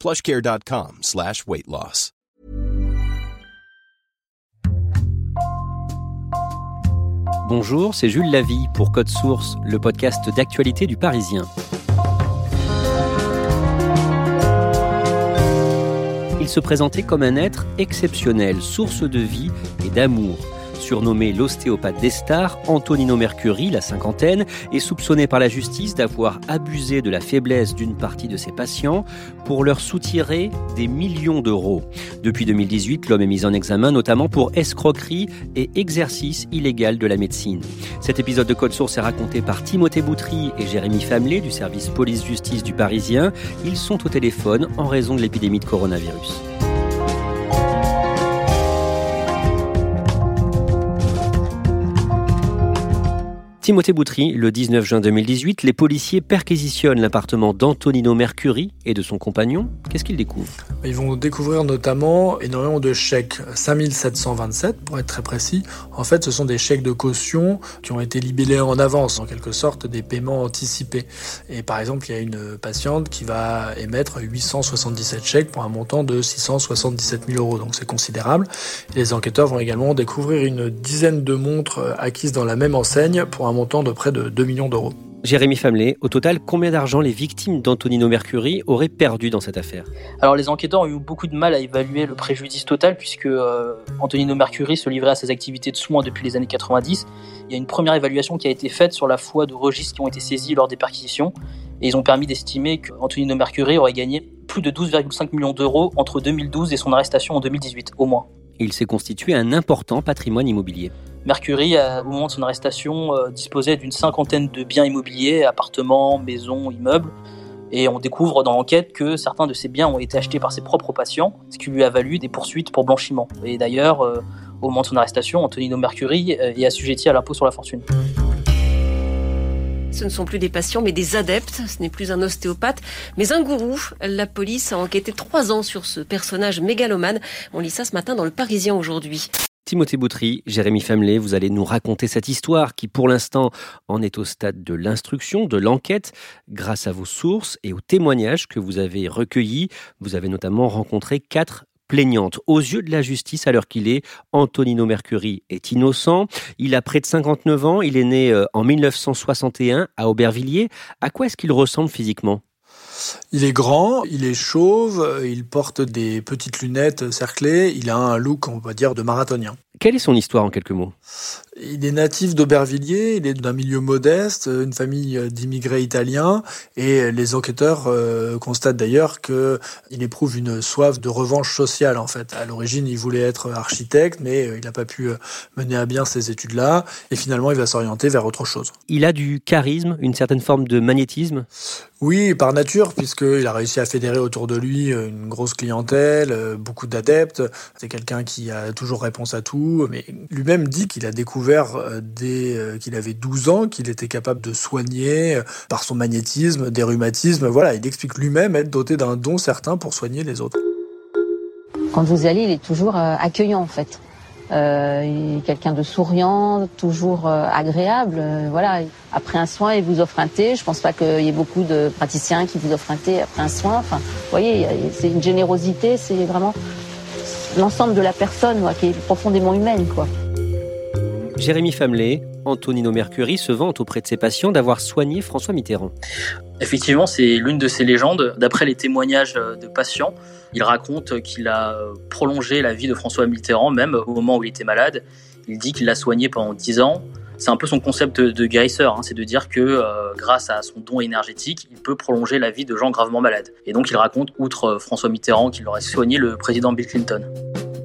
plushcare.com slash weight loss. Bonjour, c'est Jules Lavie pour Code Source, le podcast d'actualité du Parisien. Il se présentait comme un être exceptionnel, source de vie et d'amour. Surnommé l'ostéopathe des stars, Antonino Mercuri, la cinquantaine, est soupçonné par la justice d'avoir abusé de la faiblesse d'une partie de ses patients pour leur soutirer des millions d'euros. Depuis 2018, l'homme est mis en examen notamment pour escroquerie et exercice illégal de la médecine. Cet épisode de Code Source est raconté par Timothée Boutry et Jérémy Famelet du service police-justice du Parisien. Ils sont au téléphone en raison de l'épidémie de coronavirus. Timothée Boutry, le 19 juin 2018, les policiers perquisitionnent l'appartement d'Antonino Mercuri et de son compagnon. Qu'est-ce qu'ils découvrent? Ils vont découvrir notamment énormément de chèques, 5727 pour être très précis. En fait, ce sont des chèques de caution qui ont été libellés en avance, en quelque sorte des paiements anticipés. Et par exemple, il y a une patiente qui va émettre 877 chèques pour un montant de 677 000 euros, donc c'est considérable. les enquêteurs vont également découvrir une dizaine de montres acquises dans la même enseigne pour un montant de près de 2 millions d'euros. Jérémy Famelet, au total, combien d'argent les victimes d'Antonino Mercuri auraient perdu dans cette affaire? Alors les enquêteurs ont eu beaucoup de mal à évaluer le préjudice total puisque euh, Antonino Mercuri se livrait à ses activités de soins depuis les années 90. Il y a une première évaluation qui a été faite sur la foi de registres qui ont été saisis lors des perquisitions et ils ont permis d'estimer qu'Antonino Mercuri aurait gagné plus de 12,5 millions d'euros entre 2012 et son arrestation en 2018 au moins. Il s'est constitué un important patrimoine immobilier. Mercury, au moment de son arrestation, euh, disposait d'une cinquantaine de biens immobiliers, appartements, maisons, immeubles. Et on découvre dans l'enquête que certains de ces biens ont été achetés par ses propres patients, ce qui lui a valu des poursuites pour blanchiment. Et d'ailleurs, euh, au moment de son arrestation, Antonino Mercury euh, est assujetti à l'impôt sur la fortune. Ce ne sont plus des patients, mais des adeptes. Ce n'est plus un ostéopathe, mais un gourou. La police a enquêté trois ans sur ce personnage mégalomane. On lit ça ce matin dans le Parisien aujourd'hui. Timothée Boutry, Jérémy Famelet, vous allez nous raconter cette histoire qui, pour l'instant, en est au stade de l'instruction, de l'enquête, grâce à vos sources et aux témoignages que vous avez recueillis. Vous avez notamment rencontré quatre plaignantes. Aux yeux de la justice, à l'heure qu'il est, Antonino Mercuri est innocent. Il a près de 59 ans. Il est né euh, en 1961 à Aubervilliers. À quoi est-ce qu'il ressemble physiquement? Il est grand, il est chauve, il porte des petites lunettes cerclées, il a un look, on va dire, de marathonien. Quelle est son histoire en quelques mots? Il est natif d'Aubervilliers, il est d'un milieu modeste, une famille d'immigrés italiens, et les enquêteurs euh, constatent d'ailleurs qu'il éprouve une soif de revanche sociale en fait. À l'origine, il voulait être architecte, mais il n'a pas pu euh, mener à bien ces études-là, et finalement, il va s'orienter vers autre chose. Il a du charisme, une certaine forme de magnétisme? Oui, par nature, puisqu'il a réussi à fédérer autour de lui une grosse clientèle, euh, beaucoup d'adeptes. C'est quelqu'un qui a toujours réponse à tout mais lui-même dit qu'il a découvert euh, dès euh, qu'il avait 12 ans qu'il était capable de soigner euh, par son magnétisme des rhumatismes. Voilà, il explique lui-même être doté d'un don certain pour soigner les autres. Quand vous allez, il est toujours accueillant en fait. Quelqu'un de souriant, toujours agréable. voilà. Après un soin, il vous offre un thé. Je pense pas qu'il y ait beaucoup de praticiens qui vous offrent un thé après un soin. Enfin, vous voyez, c'est une générosité. C'est vraiment l'ensemble de la personne qui est profondément humaine. Quoi. Jérémy Famelet, Antonino Mercury se vante auprès de ses patients d'avoir soigné François Mitterrand. Effectivement, c'est l'une de ces légendes. D'après les témoignages de patients, Il raconte qu'il a prolongé la vie de François Mitterrand, même au moment où il était malade. Il dit qu'il l'a soigné pendant 10 ans. C'est un peu son concept de guérisseur, hein. c'est de dire que euh, grâce à son don énergétique, il peut prolonger la vie de gens gravement malades. Et donc il raconte, outre euh, François Mitterrand, qu'il aurait soigné le président Bill Clinton.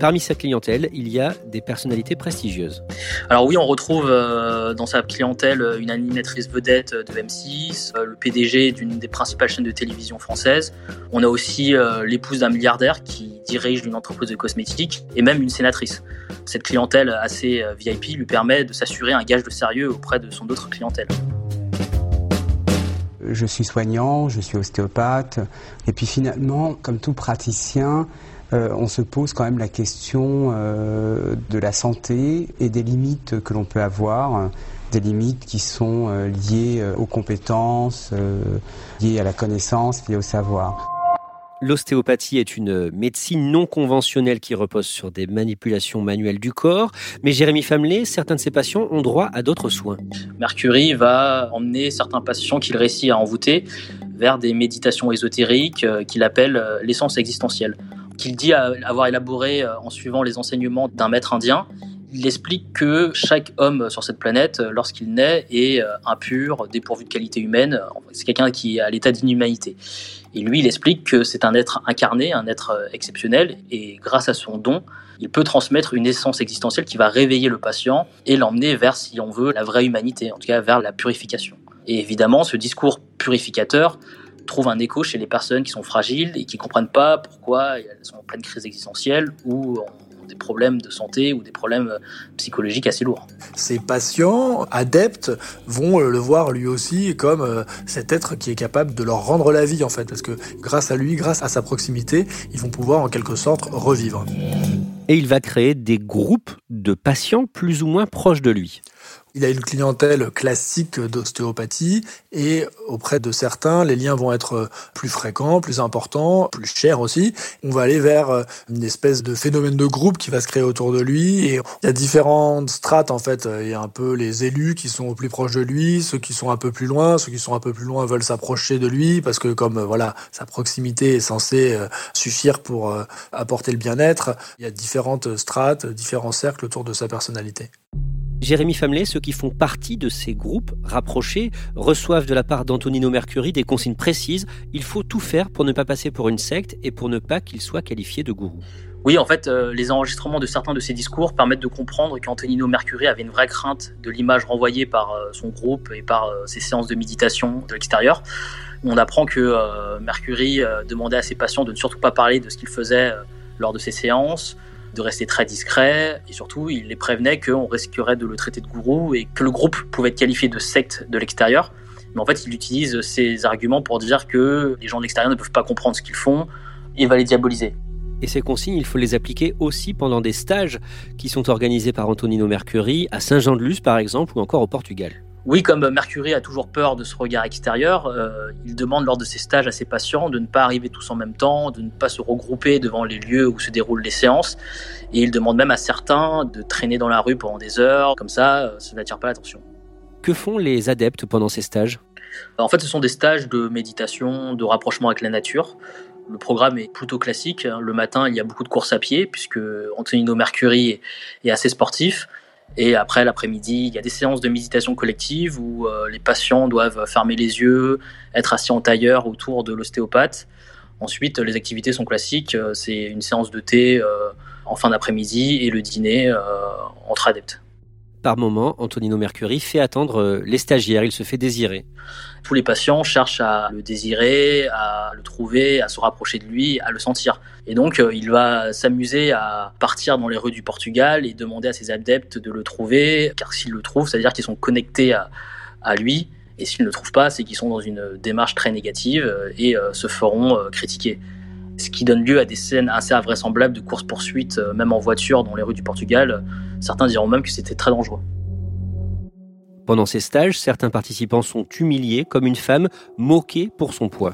Parmi sa clientèle, il y a des personnalités prestigieuses. Alors oui, on retrouve euh, dans sa clientèle une animatrice vedette de M6, le PDG d'une des principales chaînes de télévision françaises. On a aussi l'épouse d'un milliardaire qui dirige une entreprise de cosmétiques et même une sénatrice. Cette clientèle assez euh, VIP lui permet de s'assurer un gage de sérieux auprès de son autre clientèle. Je suis soignant, je suis ostéopathe, et puis finalement, comme tout praticien, euh, on se pose quand même la question euh, de la santé et des limites que l'on peut avoir, des limites qui sont liées aux compétences, liées à la connaissance, liées au savoir. L'ostéopathie est une médecine non conventionnelle qui repose sur des manipulations manuelles du corps. Mais Jérémy Famelet, certains de ses patients ont droit à d'autres soins. Mercury va emmener certains patients qu'il réussit à envoûter vers des méditations ésotériques euh, qu'il appelle euh, l'essence existentielle, qu'il dit avoir élaboré euh, en suivant les enseignements d'un maître indien il explique que chaque homme sur cette planète, lorsqu'il naît, est impur, dépourvu de qualité humaine. C'est quelqu'un qui est à l'état d'inhumanité. Et lui, il explique que c'est un être incarné, un être euh, exceptionnel, et grâce à son don, il peut transmettre une essence existentielle qui va réveiller le patient et l'emmener vers, si on veut, la vraie humanité, en tout cas vers la purification. Et évidemment, ce discours purificateur trouve un écho chez les personnes qui sont fragiles et qui comprennent pas pourquoi elles sont en pleine crise existentielle ou des problèmes de santé ou des problèmes euh, psychologiques assez lourds. Ces patients adeptes vont euh, le voir lui aussi comme euh, cet être qui est capable de leur rendre la vie en fait, parce que grâce à lui, grâce à sa proximité, ils vont pouvoir en quelque sorte revivre. Et il va créer des groupes de patients plus ou moins proches de lui. Il a une clientèle classique d'ostéopathie et auprès de certains, les liens vont être plus fréquents, plus importants, plus chers aussi. On va aller vers une espèce de phénomène de groupe qui va se créer autour de lui et il y a différentes strates en fait. Il y a un peu les élus qui sont au plus proches de lui, ceux qui sont un peu plus loin, ceux qui sont un peu plus loin veulent s'approcher de lui parce que comme voilà, sa proximité est censée euh, suffire pour euh, apporter le bien-être. Il y a différentes strates, différents cercles autour de sa personnalité. Jérémy Famelet, ceux qui font partie de ces groupes rapprochés reçoivent de la part d'Antonino Mercury des consignes précises. Il faut tout faire pour ne pas passer pour une secte et pour ne pas qu'il soit qualifié de gourou. Oui, en fait, euh, les enregistrements de certains de ces discours permettent de comprendre qu'Antonino Mercury avait une vraie crainte de l'image renvoyée par euh, son groupe et par euh, ses séances de méditation de l'extérieur. On apprend que Mercury demandait à ses patients de ne surtout pas parler de ce qu'il faisait lors de ces séances, de rester très discret et surtout il les prévenait qu'on risquerait de le traiter de gourou et que le groupe pouvait être qualifié de secte de l'extérieur. Mais en fait, il utilise ces arguments pour dire que les gens de l'extérieur ne peuvent pas comprendre ce qu'ils font et va les diaboliser. Et ces consignes, il faut les appliquer aussi pendant des stages qui sont organisés par Antonino Mercury à Saint-Jean-de-Luz par exemple ou encore au Portugal. Oui, comme Mercury a toujours peur de ce regard extérieur, euh, il demande lors de ses stages à ses patients de ne pas arriver tous en même temps, de ne pas se regrouper devant les lieux où se déroulent les séances. Et il demande même à certains de traîner dans la rue pendant des heures, comme ça, euh, ça n'attire pas l'attention. Que font les adeptes pendant ces stages? En fait, ce sont des stages de méditation, de rapprochement avec la nature. Le programme est plutôt classique. Le matin, il y a beaucoup de courses à pied, puisque Antonino Mercury est assez sportif. Et après, l'après-midi, il y a des séances de méditation collective où euh, les patients doivent fermer les yeux, être assis en tailleur autour de l'ostéopathe. Ensuite, les activités sont classiques. Euh, c'est une séance de thé euh, en fin d'après-midi et le dîner entre adeptes. Par moment, Antonino Mercury fait attendre les stagiaires, il se fait désirer. Tous les patients cherchent à le désirer, à le trouver, à se rapprocher de lui, à le sentir. Et donc, euh, il va s'amuser à partir dans les rues du Portugal et demander à ses adeptes de le trouver, car s'ils le trouvent, c'est-à-dire qu'ils sont connectés à, lui. Et s'ils ne le trouvent pas, c'est qu'ils sont dans une démarche très négative euh, et euh, se feront critiquer. Ce qui donne lieu à des scènes assez invraisemblables de course-poursuite, même en voiture, dans les rues du Portugal. Certains diront même que c'était très dangereux. Pendant ces stages, certains participants sont humiliés comme une femme moquée pour son poids.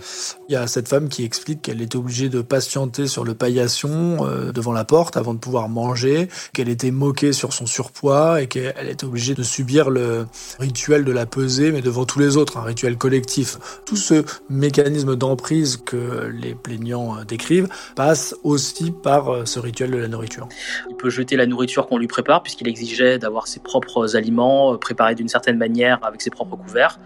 Il y a cette femme qui explique qu'elle était obligée de patienter sur le paillasson euh, devant la porte avant de pouvoir manger, qu'elle était moquée sur son surpoids et qu'elle était obligée de subir le rituel de la pesée, mais devant tous les autres, un rituel collectif. Tout ce mécanisme d'emprise que les plaignants euh, décrivent passe aussi par euh, ce rituel de la nourriture. Il peut jeter la nourriture qu'on lui prépare puisqu'il exigeait d'avoir ses propres aliments préparés d'une certaine manière avec ses propres couverts.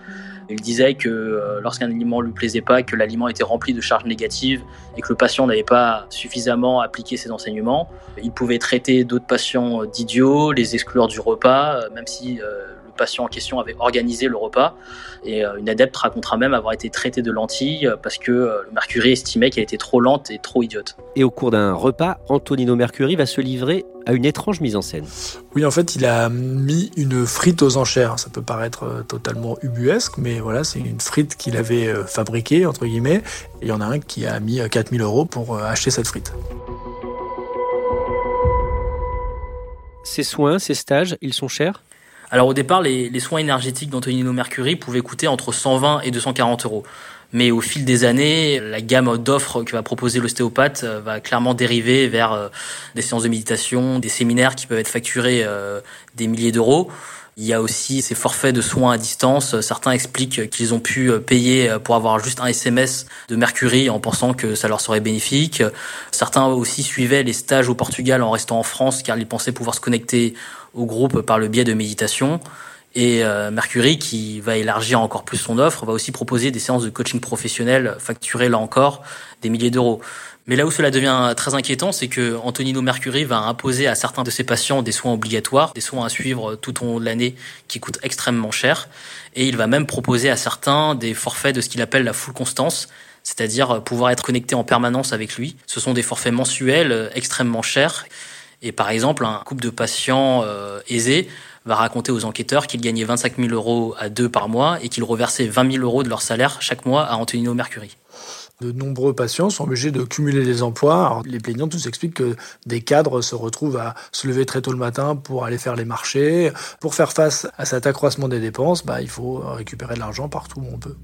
Il disait que euh, lorsqu'un aliment ne lui plaisait pas, que l'aliment était rempli de charges négatives et que le patient n'avait pas suffisamment appliqué ses enseignements, il pouvait traiter d'autres patients d'idiots, les exclure du repas, euh, même si euh, patient en question avait organisé le repas. Et une adepte racontera même avoir été traitée de lentille parce que le Mercury estimait qu'elle était trop lente et trop idiote. Et au cours d'un repas, Antonino Mercury va se livrer à une étrange mise en scène. Oui, en fait, il a mis une frite aux enchères. Ça peut paraître euh, totalement ubuesque, mais voilà, c'est une frite qu'il avait euh, fabriquée, entre guillemets. il y en a un qui a mis 4000 euh, euros pour acheter cette frite. Ces soins, ces stages, ils sont chers? Alors au départ, les, les soins énergétiques d'Antonino Mercury pouvaient coûter entre 120 et 240 euros. Mais au fil des années, la gamme d'offres que va proposer l'ostéopathe euh, va clairement dériver vers euh, des séances de méditation, des séminaires qui peuvent être facturés euh, des milliers d'euros. Il y a aussi ces forfaits de soins à distance. Certains expliquent qu'ils ont pu payer pour avoir juste un SMS de Mercury en pensant que ça leur serait bénéfique. Certains aussi suivaient les stages au Portugal en restant en France car ils pensaient pouvoir se connecter au groupe par le biais de méditation. Et euh, Mercury, qui va élargir encore plus son offre, va aussi proposer des séances de coaching professionnel facturées là encore des milliers d'euros. Mais là où cela devient très inquiétant, c'est que Antonino Mercury va imposer à certains de ses patients des soins obligatoires, des soins à suivre tout au long de l'année qui coûtent extrêmement cher. Et il va même proposer à certains des forfaits de ce qu'il appelle la full constance, c'est-à-dire pouvoir être connecté en permanence avec lui. Ce sont des forfaits mensuels extrêmement chers. Et par exemple, un couple de patients euh, aisés va raconter aux enquêteurs qu'ils gagnaient 25 000 euros à deux par mois et qu'ils reversaient 20 000 euros de leur salaire chaque mois à Antonino Mercury. De nombreux patients sont obligés de cumuler les emplois. les plaignants tous expliquent que des cadres se retrouvent à se lever très tôt le matin pour aller faire les marchés. Pour faire face à cet accroissement des dépenses, bah, il faut récupérer de l'argent partout où on peut.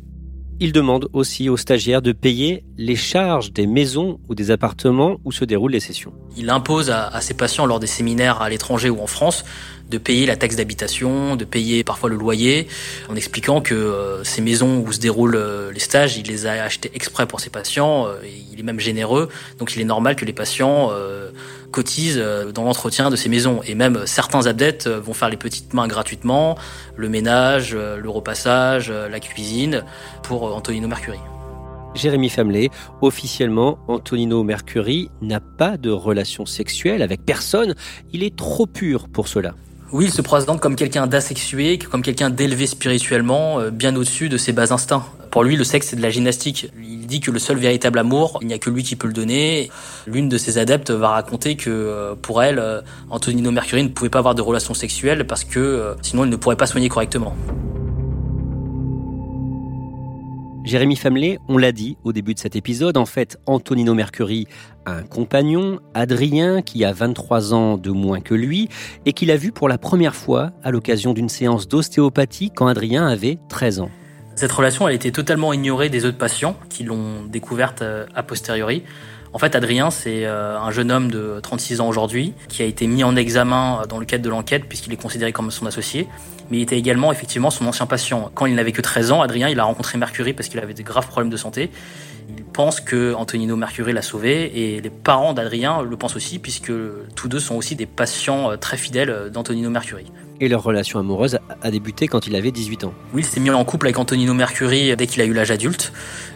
Il demande aussi aux stagiaires de payer les charges des maisons ou des appartements où se déroulent les sessions. Il impose à, ses patients lors des séminaires à l'étranger ou en France de payer la taxe d'habitation, de payer parfois le loyer, en expliquant que euh, ces maisons où se déroulent euh, les stages, il les a achetées exprès pour ses patients, euh, il est même généreux, donc il est normal que les patients cotisent dans l'entretien de ces maisons. Et même certains adeptes vont faire les petites mains gratuitement, le ménage, le repassage, la cuisine, pour Antonino Mercury. Jérémy Famelet, officiellement, Antonino Mercury n'a pas de relation sexuelle avec personne. Il est trop pur pour cela. Oui, il se présente comme quelqu'un d'asexué, comme quelqu'un d'élevé spirituellement, euh, bien au-dessus de ses bas instincts. Pour lui, le sexe, c'est de la gymnastique. Il dit que le seul véritable amour, il n'y a que lui qui peut le donner. L'une de ses adeptes va raconter que euh, pour elle, euh, Antonino Mercury ne pouvait pas avoir de relations sexuelles parce que sinon il ne pourrait pas soigner correctement. Jérémy Famelet, on l'a dit au début de cet épisode, en fait, Antonino Mercury a un compagnon, Adrien, qui a 23 ans de moins que lui, et qu'il a vu pour la première fois à l'occasion d'une séance d'ostéopathie quand Adrien avait 13 ans. Cette relation, elle était totalement ignorée des autres patients qui l'ont découverte euh, a posteriori. En fait, Adrien, c'est euh, un jeune homme de 36 ans aujourd'hui qui a été mis en examen dans le cadre de l'enquête puisqu'il est considéré comme son associé mais il était également effectivement son ancien patient. Quand il n'avait que 13 ans, Adrien, il a rencontré Mercury parce qu'il avait de graves problèmes de santé. Il pense que Antonino Mercury l'a sauvé et les parents d'Adrien le pensent aussi puisque tous deux sont aussi des patients euh, très fidèles euh, d'Antonino Mercury. Et leur relation amoureuse a débuté quand il avait 18 ans. Oui, il s'est mis en couple avec Antonino Mercury dès qu'il a eu l'âge adulte.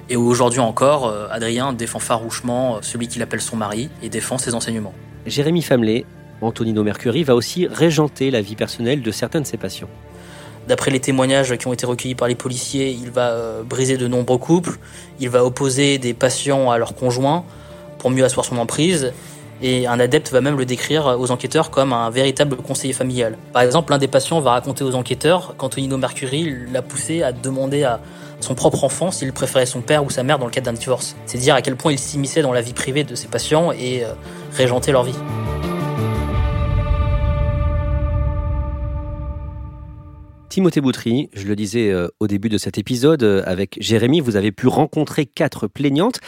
Et aujourd'hui encore, euh, Adrien défend farouchement celui qu'il appelle son mari et défend ses enseignements. Jérémy Famelet, Antonino Mercury va aussi régenter la vie personnelle de certains de ses patients. D'après les témoignages qui ont été recueillis par les policiers, il va euh, briser de nombreux couples, il va opposer des patients à leurs conjoints pour mieux asseoir son emprise, et un adepte va même le décrire aux enquêteurs comme un véritable conseiller familial. Par exemple, l'un des patients va raconter aux enquêteurs qu'Antonino Mercury l'a poussé à demander à son propre enfant s'il préférait son père ou sa mère dans le cadre d'un divorce. C'est dire à quel point il s'immisçait dans la vie privée de ses patients et euh, régentait leur vie. Timothée Boutry, je le disais euh, au début de cet épisode, euh, avec Jérémy, vous avez pu rencontrer quatre plaignantes.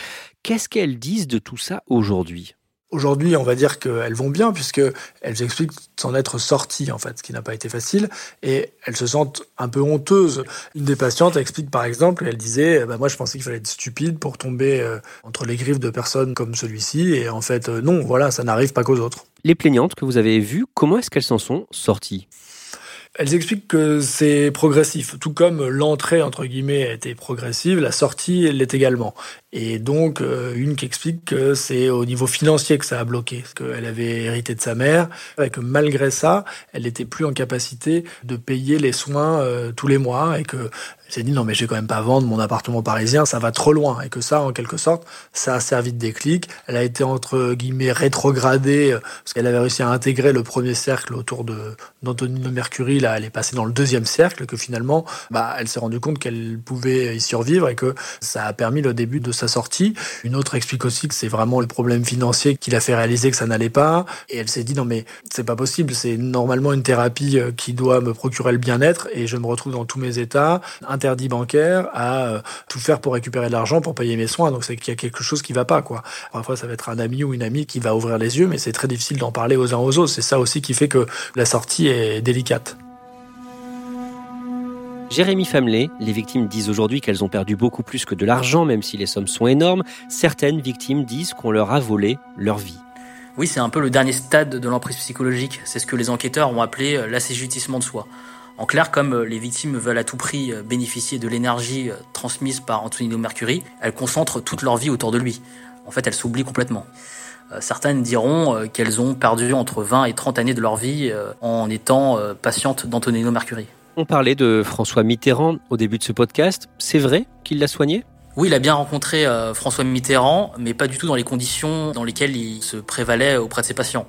Qu'est-ce qu'elles disent de tout ça aujourd'hui? Aujourd'hui, on va dire qu'elles vont bien puisque elles expliquent s'en être sorties en fait, ce qui n'a pas été facile, et elles se sentent un peu honteuses. Une des patientes explique par exemple, elle disait, bah, moi je pensais qu'il fallait être stupide pour tomber euh, entre les griffes de personnes comme celui-ci, et en fait non, voilà, ça n'arrive pas qu'aux autres. Les plaignantes que vous avez vues, comment est-ce qu'elles s'en sont sorties? Elles expliquent que c'est progressif, tout comme l'entrée entre guillemets a été progressive, la sortie l'est également. Et donc euh, une qui explique que c'est au niveau financier que ça a bloqué, qu'elle avait hérité de sa mère, et que malgré ça, elle n'était plus en capacité de payer les soins euh, tous les mois, et que s'est dit non mais je vais quand même pas vendre mon appartement parisien, ça va trop loin. Et que ça en quelque sorte ça a servi de déclic. Elle a été entre guillemets rétrogradée euh, parce qu'elle avait réussi à intégrer le premier cercle autour de d'Antonino Mercury. Là elle est passée dans le deuxième cercle que finalement bah elle s'est rendue compte qu'elle pouvait y survivre et que ça a permis le début de sa sortie. Une autre explique aussi que c'est vraiment le problème financier qui l'a fait réaliser que ça n'allait pas. Et elle s'est dit non mais c'est pas possible, c'est normalement une thérapie euh, qui doit me procurer le bien-être et je me retrouve dans tous mes états interdit bancaire à euh, tout faire pour récupérer de l'argent pour payer mes soins. Donc c'est qu'il y a quelque chose qui va pas, quoi. Parfois, ça va être un ami ou une amie qui va ouvrir les yeux, mais c'est très difficile d'en parler aux uns aux autres. C'est ça aussi qui fait que la sortie est délicate. Jérémy Famelet, les victimes disent aujourd'hui qu'elles ont perdu beaucoup plus que de l'argent, même si les sommes sont énormes. Certaines victimes disent qu'on leur a volé leur vie. Oui, c'est un peu le dernier stade de l'emprise psychologique. C'est ce que les enquêteurs ont appelé euh, l'assujettissement de soi. En clair, comme euh, les victimes veulent à tout prix euh, bénéficier de l'énergie euh, transmise par Antonino Mercury, elles concentrent toute leur vie autour de lui. En fait, elles s'oublient complètement. Certaines diront qu'elles ont perdu entre 20 et 30 années de leur vie en étant patientes d'Antonino Mercury. On parlait de François Mitterrand au début de ce podcast. C'est vrai qu'il l'a soigné? Oui, il a bien rencontré François Mitterrand, mais pas du tout dans les conditions dans lesquelles il se prévalait auprès de ses patients.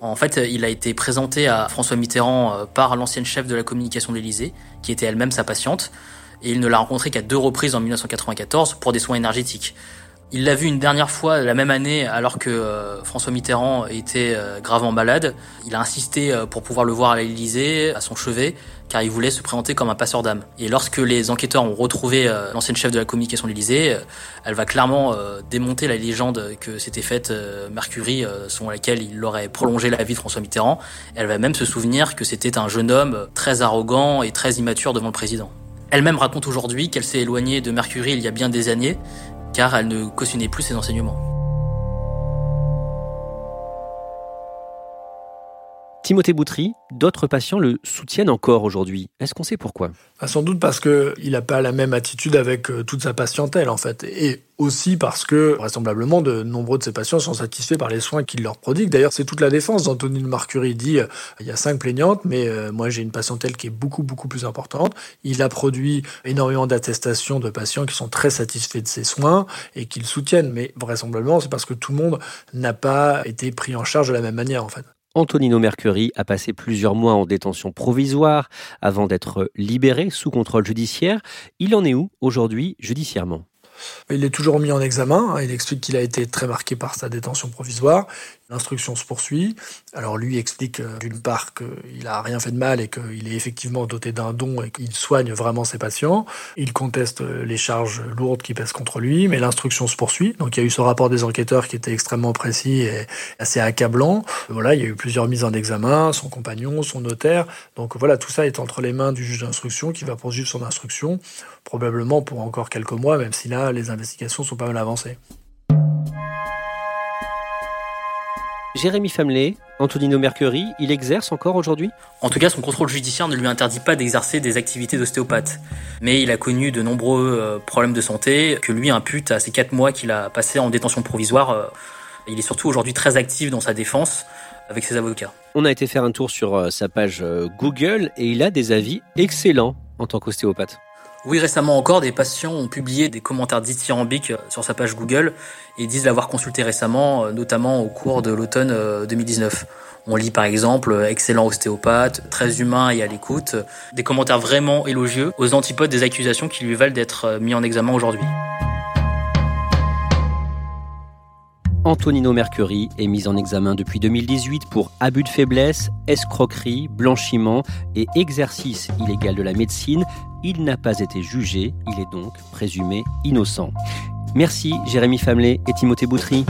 En fait, il a été présenté à François Mitterrand euh, par l'ancienne chef de la communication de l'Élysée, qui était elle-même sa patiente, et il ne l'a rencontré qu'à deux reprises en 1994 pour des soins énergétiques. Il l'a vu une dernière fois la même année alors que euh, François Mitterrand était euh, gravement malade. Il a insisté euh, pour pouvoir le voir à l'Élysée, à son chevet, car il voulait se présenter comme un passeur d'âme. Et lorsque les enquêteurs ont retrouvé l'ancienne chef de la communication de l'Élysée, elle va clairement démonter la légende que s'était faite Mercury, selon laquelle il aurait prolongé la vie de François Mitterrand. Elle va même se souvenir que c'était un jeune homme très arrogant et très immature devant le président. Elle-même raconte aujourd'hui qu'elle s'est éloignée de Mercury il y a bien des années car elle ne cautionnait plus ses enseignements. Timothée Boutry, d'autres patients le soutiennent encore aujourd'hui. Est-ce qu'on sait pourquoi? Bah, Sans doute parce qu'il n'a pas la même attitude avec euh, toute sa patientèle, en fait. Et aussi parce que, vraisemblablement, de nombreux de ses patients sont satisfaits par les soins qu'il leur prodigue. D'ailleurs, c'est toute la défense d'Anthony Marcury. Il dit euh, il y a cinq plaignantes, mais euh, moi j'ai une patientèle qui est beaucoup, beaucoup plus importante. Il a produit énormément d'attestations de patients qui sont très satisfaits de ses soins et qui le soutiennent. Mais vraisemblablement, c'est parce que tout le monde n'a pas été pris en charge de la même manière, en fait. Antonino Mercury a passé plusieurs mois en détention provisoire avant d'être libéré sous contrôle judiciaire. Il en est où aujourd'hui judiciairement? Il est toujours mis en examen. Hein. Il explique qu'il a été très marqué par sa détention provisoire. L'instruction se poursuit. Alors lui explique euh, d'une part qu'il a rien fait de mal et qu'il est effectivement doté d'un don et qu'il soigne vraiment ses patients. Il conteste euh, les charges lourdes qui pèsent contre lui, mais l'instruction se poursuit. Donc il y a eu ce rapport des enquêteurs qui était extrêmement précis et assez accablant. Voilà, il y a eu plusieurs mises en examen, son compagnon, son notaire. Donc voilà, tout ça est entre les mains du juge d'instruction qui va poursuivre son instruction, probablement pour encore quelques mois, même si là les investigations sont pas mal avancées. Jérémy Famelet, Antonino Mercury, il exerce encore aujourd'hui? En tout cas, son contrôle judiciaire ne lui interdit pas d'exercer des activités d'ostéopathe. Mais il a connu de nombreux euh, problèmes de santé que lui impute à ces quatre mois qu'il a passé en détention provisoire. Euh, il est surtout aujourd'hui très actif dans sa défense avec ses avocats. On a été faire un tour sur euh, sa page Google et il a des avis excellents en tant qu'ostéopathe. Oui, récemment encore, des patients ont publié des commentaires dithyrambiques sur sa page Google et disent l'avoir consulté récemment, euh, notamment au cours de l'automne 2019. Euh, On lit par exemple excellent ostéopathe, très humain et à l'écoute, des commentaires vraiment élogieux aux antipodes des accusations qui lui valent d'être euh, mis en examen aujourd'hui. Antonino Mercury est mis en examen depuis 2018 pour abus de faiblesse, escroquerie, blanchiment et exercice illégal de la médecine. Il n'a pas été jugé, il est donc présumé innocent. Merci Jérémy Famelet et Timothée Boutry.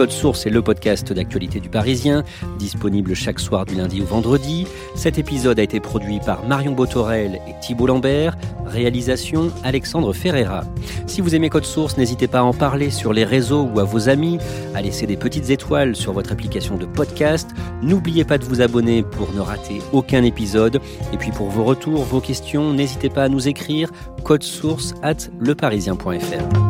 Code Source est le podcast d'actualité du Parisien, disponible chaque soir du lundi au vendredi. Cet épisode a été produit par Marion Botorel et Thibault Lambert. Réalisation Alexandre Ferreira. Si vous aimez Code Source, n'hésitez pas à en parler sur les réseaux ou à vos amis, à laisser des petites étoiles sur votre application de podcast. N'oubliez pas de vous abonner pour ne rater aucun épisode. Et puis pour vos retours, vos questions, n'hésitez pas à nous écrire source at leparisien.fr.